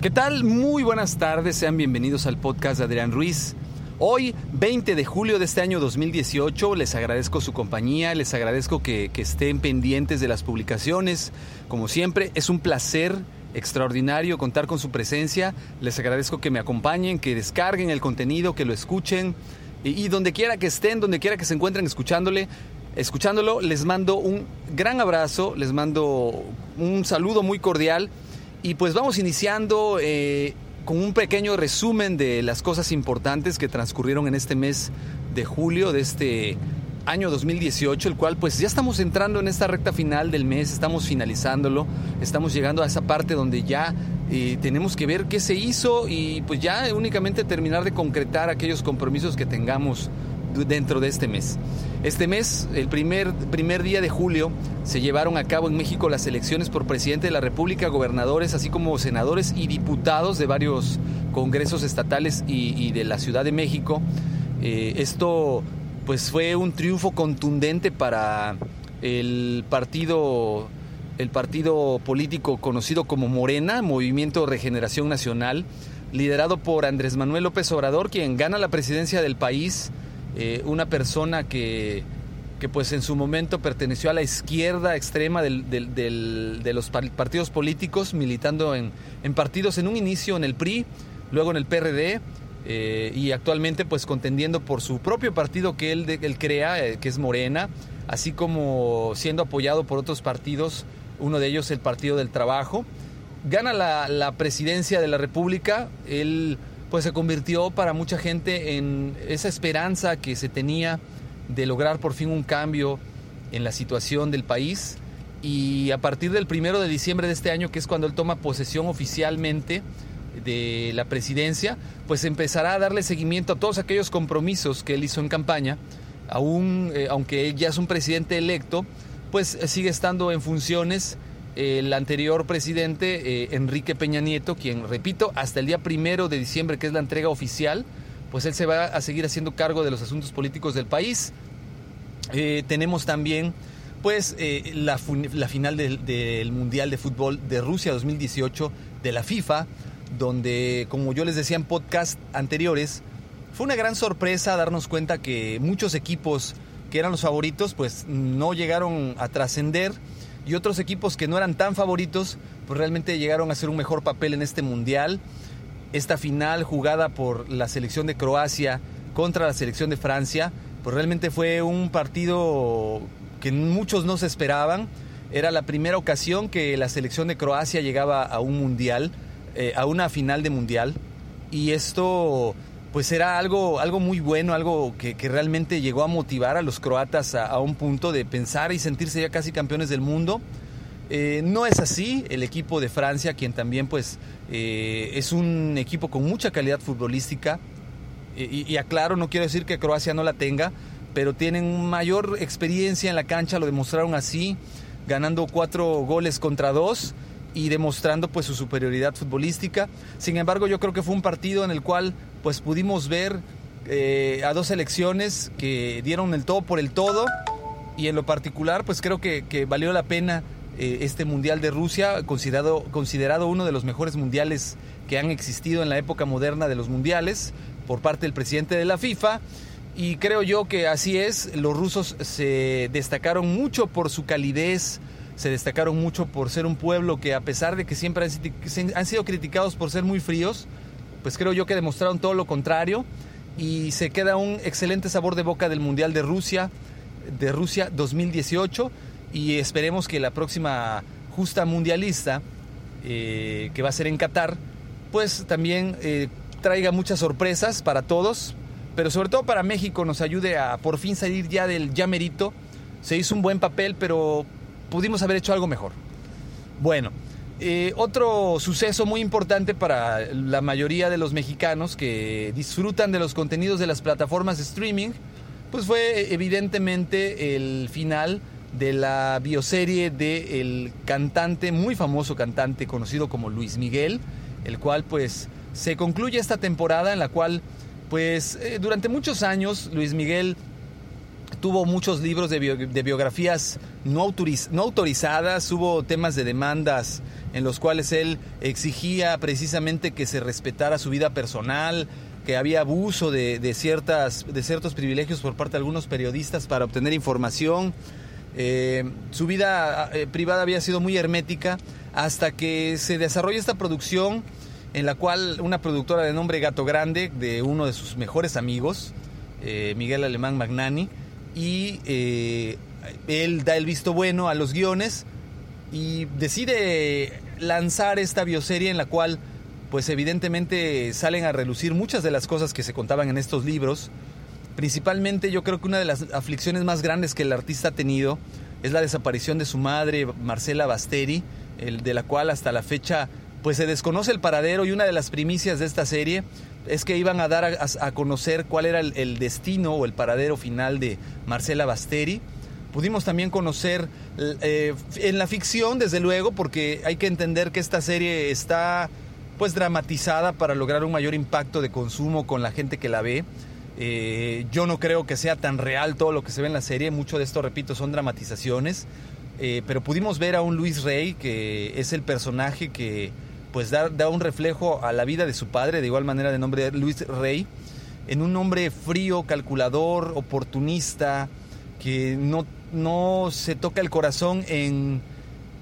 ¿Qué tal? Muy buenas tardes, sean bienvenidos al podcast de Adrián Ruiz. Hoy, 20 de julio de este año 2018, les agradezco su compañía, les agradezco que, estén pendientes de las publicaciones. Como siempre, es un placer extraordinario contar con su presencia. Les agradezco que me acompañen, que descarguen el contenido, que lo escuchen. Y, y, donde quiera que estén, donde quiera que se encuentren escuchándole, escuchándolo, les mando un gran abrazo, les mando un saludo muy cordial y pues vamos iniciando eh, con un pequeño resumen de las cosas importantes que transcurrieron en este mes de julio de este año 2018, el cual pues ya estamos entrando en esta recta final del mes, estamos finalizándolo, estamos llegando a esa parte donde ya eh, tenemos que ver qué se hizo y pues ya únicamente terminar de concretar aquellos compromisos que tengamos dentro de este mes. Este mes, el primer, primer día de julio, se llevaron a cabo en México las elecciones por presidente de la República, gobernadores, así como senadores y diputados de varios congresos estatales y, de la Ciudad de México. Eh, esto pues fue un triunfo contundente para el partido el partido político conocido como Morena, Movimiento Regeneración Nacional, liderado por Andrés Manuel López Obrador, quien gana la presidencia del país eh, una persona que, que, pues en su momento perteneció a la izquierda extrema del, de los partidos políticos, militando en, en, partidos en un inicio en el PRI, luego en el PRD. Eh, y actualmente pues contendiendo por su propio partido que él, él crea, eh, que es Morena, así como siendo apoyado por otros partidos, uno de ellos el Partido del Trabajo. Gana la, la presidencia de la República, él pues se convirtió para mucha gente en esa esperanza que se tenía de lograr por fin un cambio en la situación del país. Y a partir del primero de diciembre de este año, que es cuando él toma posesión oficialmente de la presidencia, pues empezará a darle seguimiento a todos aquellos compromisos que él hizo en campaña. Aún, eh, aunque ya es un presidente electo, pues sigue estando en funciones el anterior presidente, eh, Enrique Peña Nieto, quien, repito, hasta el día primero de diciembre, que es la entrega oficial, pues él se va a seguir haciendo cargo de los asuntos políticos del país. Eh, tenemos también, pues, eh, la, final del, del, Mundial de Fútbol de Rusia 2018 de la FIFA, donde, como yo les decía en podcast anteriores, fue una gran sorpresa darnos cuenta que muchos equipos que eran los favoritos, pues no llegaron a trascender y otros equipos que no eran tan favoritos, pues realmente llegaron a hacer un mejor papel en este mundial. Esta final jugada por la selección de Croacia contra la selección de Francia, pues realmente fue un partido que muchos no se esperaban. Era la primera ocasión que la selección de Croacia llegaba a un mundial, eh, a una final de mundial. Y esto pues era algo, algo muy bueno, algo que, realmente llegó a motivar a los croatas a, un punto de pensar y sentirse ya casi campeones del mundo. Eh, no es así, el equipo de Francia, quien también pues eh, es un equipo con mucha calidad futbolística, y, y, aclaro, no quiero decir que Croacia no la tenga, pero tienen mayor experiencia en la cancha, lo demostraron así, ganando cuatro goles contra dos y demostrando pues su superioridad futbolística. Sin embargo, yo creo que fue un partido en el cual pues pudimos ver eh, a dos selecciones que dieron el todo por el todo y en lo particular pues creo que, valió la pena eh, este Mundial de Rusia, considerado, considerado uno de los mejores mundiales que han existido en la época moderna de los mundiales por parte del presidente de la FIFA. Y creo yo que así es, los rusos se destacaron mucho por su calidez, se destacaron mucho por ser un pueblo que a pesar de que siempre han sido criticados por ser muy fríos, pues creo yo que demostraron todo lo contrario y se queda un excelente sabor de boca del Mundial de Rusia, de Rusia 2018 y esperemos que la próxima justa mundialista, eh, que va a ser en Qatar, pues también eh, traiga muchas sorpresas para todos, pero sobre todo para México nos ayude a por fin salir ya del ya merito. Se hizo un buen papel, pero pudimos haber hecho algo mejor. Bueno, eh, otro suceso muy importante para la mayoría de los mexicanos que disfrutan de los contenidos de las plataformas de streaming, pues fue evidentemente el final de la bioserie del cantante, muy famoso cantante conocido como Luis Miguel, el cual pues se concluye esta temporada en la cual pues eh, durante muchos años Luis Miguel tuvo muchos libros de, biografías no, autorizadas, hubo temas de demandas en los cuales él exigía precisamente que se respetara su vida personal, que había abuso de, ciertas, de ciertos privilegios por parte de algunos periodistas para obtener información. Eh, su vida eh, privada había sido muy hermética hasta que se desarrolla esta producción en la cual una productora de nombre Gato Grande, de uno de sus mejores amigos, eh, Miguel Alemán Magnani, y eh, él da el visto bueno a los guiones y decide lanzar esta bioserie en la cual pues evidentemente salen a relucir muchas de las cosas que se contaban en estos libros. Principalmente yo creo que una de las aflicciones más grandes que el artista ha tenido es la desaparición de su madre, Marcela Basteri, de la cual hasta la fecha pues se desconoce el paradero y una de las primicias de esta serie es que iban a dar a, conocer cuál era el, destino o el paradero final de Marcela Basteri. Pudimos también conocer eh, en la ficción, desde luego, porque hay que entender que esta serie está pues dramatizada para lograr un mayor impacto de consumo con la gente que la ve. Eh, yo no creo que sea tan real todo lo que se ve en la serie, mucho de esto, repito, son dramatizaciones, eh, pero pudimos ver a un Luis Rey, que es el personaje que pues da, da, un reflejo a la vida de su padre, de igual manera de nombre Luis Rey, en un hombre frío, calculador, oportunista, que no, no se toca el corazón en,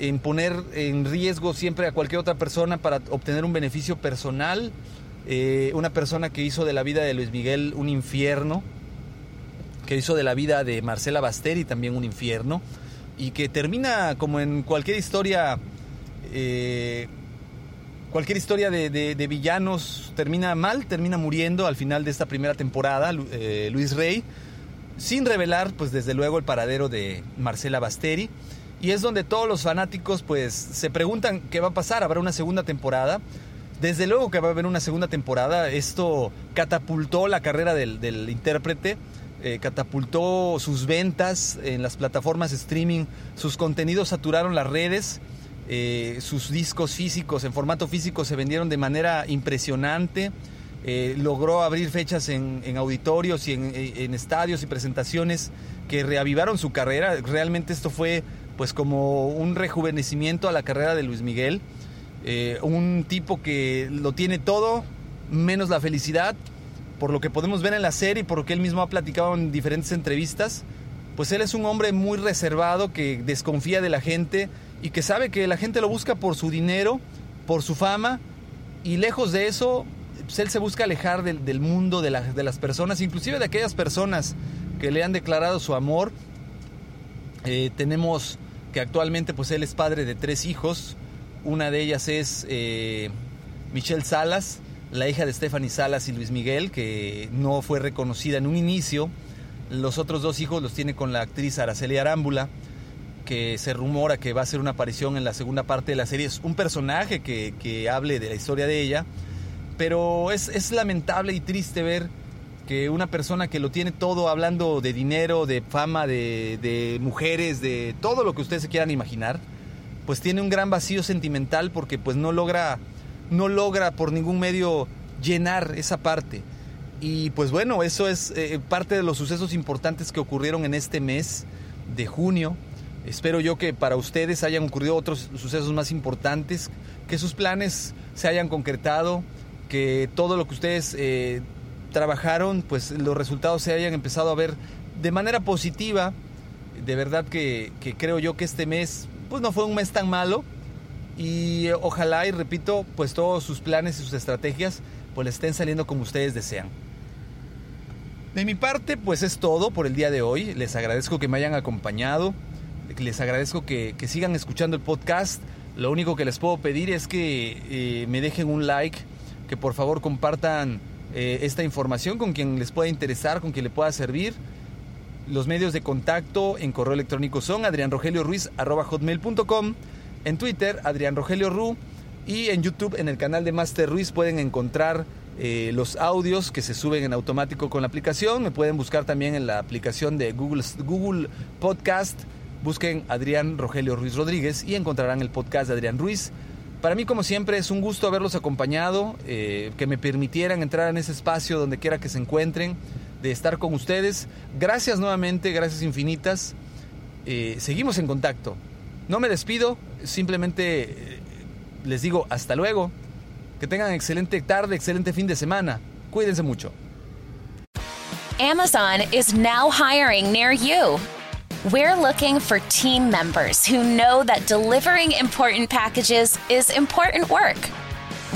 en poner en riesgo siempre a cualquier otra persona para obtener un beneficio personal. Eh, una persona que hizo de la vida de Luis Miguel un infierno, que hizo de la vida de Marcela Basteri también un infierno, y que termina como en cualquier historia eh, cualquier historia de, villanos termina mal, termina muriendo al final de esta primera temporada, eh, Luis Rey, sin revelar, pues desde luego, el paradero de Marcela Basteri. Y es donde todos los fanáticos, pues, se preguntan qué va a pasar, habrá una segunda temporada. Desde luego que va a haber una segunda temporada. Esto catapultó la carrera del, intérprete, eh, catapultó sus ventas en las plataformas streaming, sus contenidos saturaron las redes eh, sus discos físicos en formato físico se vendieron de manera impresionante. Eh, logró abrir fechas en, auditorios y en, estadios y presentaciones que reavivaron su carrera. Realmente esto fue pues como un rejuvenecimiento a la carrera de Luis Miguel. Eh, un tipo que lo tiene todo menos la felicidad, por lo que podemos ver en la serie y por lo que él mismo ha platicado en diferentes entrevistas. Pues él es un hombre muy reservado que desconfía de la gente, y que sabe que la gente lo busca por su dinero, por su fama, y lejos de eso, pues, él se busca alejar del, mundo de, de, las personas, inclusive de aquellas personas que le han declarado su amor. Eh, tenemos que actualmente pues él es padre de tres hijos, una de ellas es eh, Michelle Salas, la hija de Stephanie Salas y Luis Miguel, que no fue reconocida en un inicio. Los otros dos hijos los tiene con la actriz Araceli Arámbula que se rumora que va a ser una aparición en la segunda parte de la serie. Es un personaje que, hable de la historia de ella. Pero es, lamentable y triste ver que una persona que lo tiene todo hablando de dinero, de fama, de, mujeres, de todo lo que ustedes se quieran imaginar, pues tiene un gran vacío sentimental porque pues no logra, no logra por ningún medio llenar esa parte. Y pues bueno, eso es eh, parte de los sucesos importantes que ocurrieron en este mes de junio. Espero yo que para ustedes hayan ocurrido otros sucesos más importantes, que sus planes se hayan concretado, que todo lo que ustedes eh, trabajaron, pues los resultados se hayan empezado a ver de manera positiva. De verdad que, creo yo que este mes pues no fue un mes tan malo y ojalá y repito, pues todos sus planes y sus estrategias pues estén saliendo como ustedes desean. De mi parte, pues es todo por el día de hoy. Les agradezco que me hayan acompañado. Les agradezco que, sigan escuchando el podcast. Lo único que les puedo pedir es que eh, me dejen un like, que por favor compartan eh, esta información con quien les pueda interesar, con quien le pueda servir. Los medios de contacto en correo electrónico son adrianrogelioruiz.com, en Twitter Adrián Rogelio Ru y en YouTube en el canal de Master Ruiz pueden encontrar eh, los audios que se suben en automático con la aplicación. Me pueden buscar también en la aplicación de Google, Google Podcast. Busquen Adrián Rogelio Ruiz Rodríguez y encontrarán el podcast de Adrián Ruiz. Para mí, como siempre, es un gusto haberlos acompañado, eh, que me permitieran entrar en ese espacio donde quiera que se encuentren, de estar con ustedes. Gracias nuevamente, gracias infinitas. Eh, seguimos en contacto. No me despido, simplemente les digo hasta luego. Que tengan excelente tarde, excelente fin de semana. Cuídense mucho. Amazon is now hiring near you. We're looking for team members who know that delivering important packages is important work.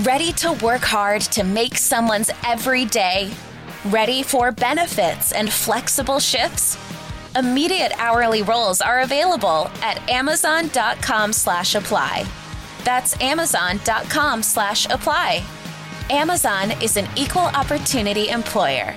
Ready to work hard to make someone's every day? Ready for benefits and flexible shifts? Immediate hourly roles are available at amazon.com/apply. That's amazon.com slash apply. Amazon is an equal opportunity employer.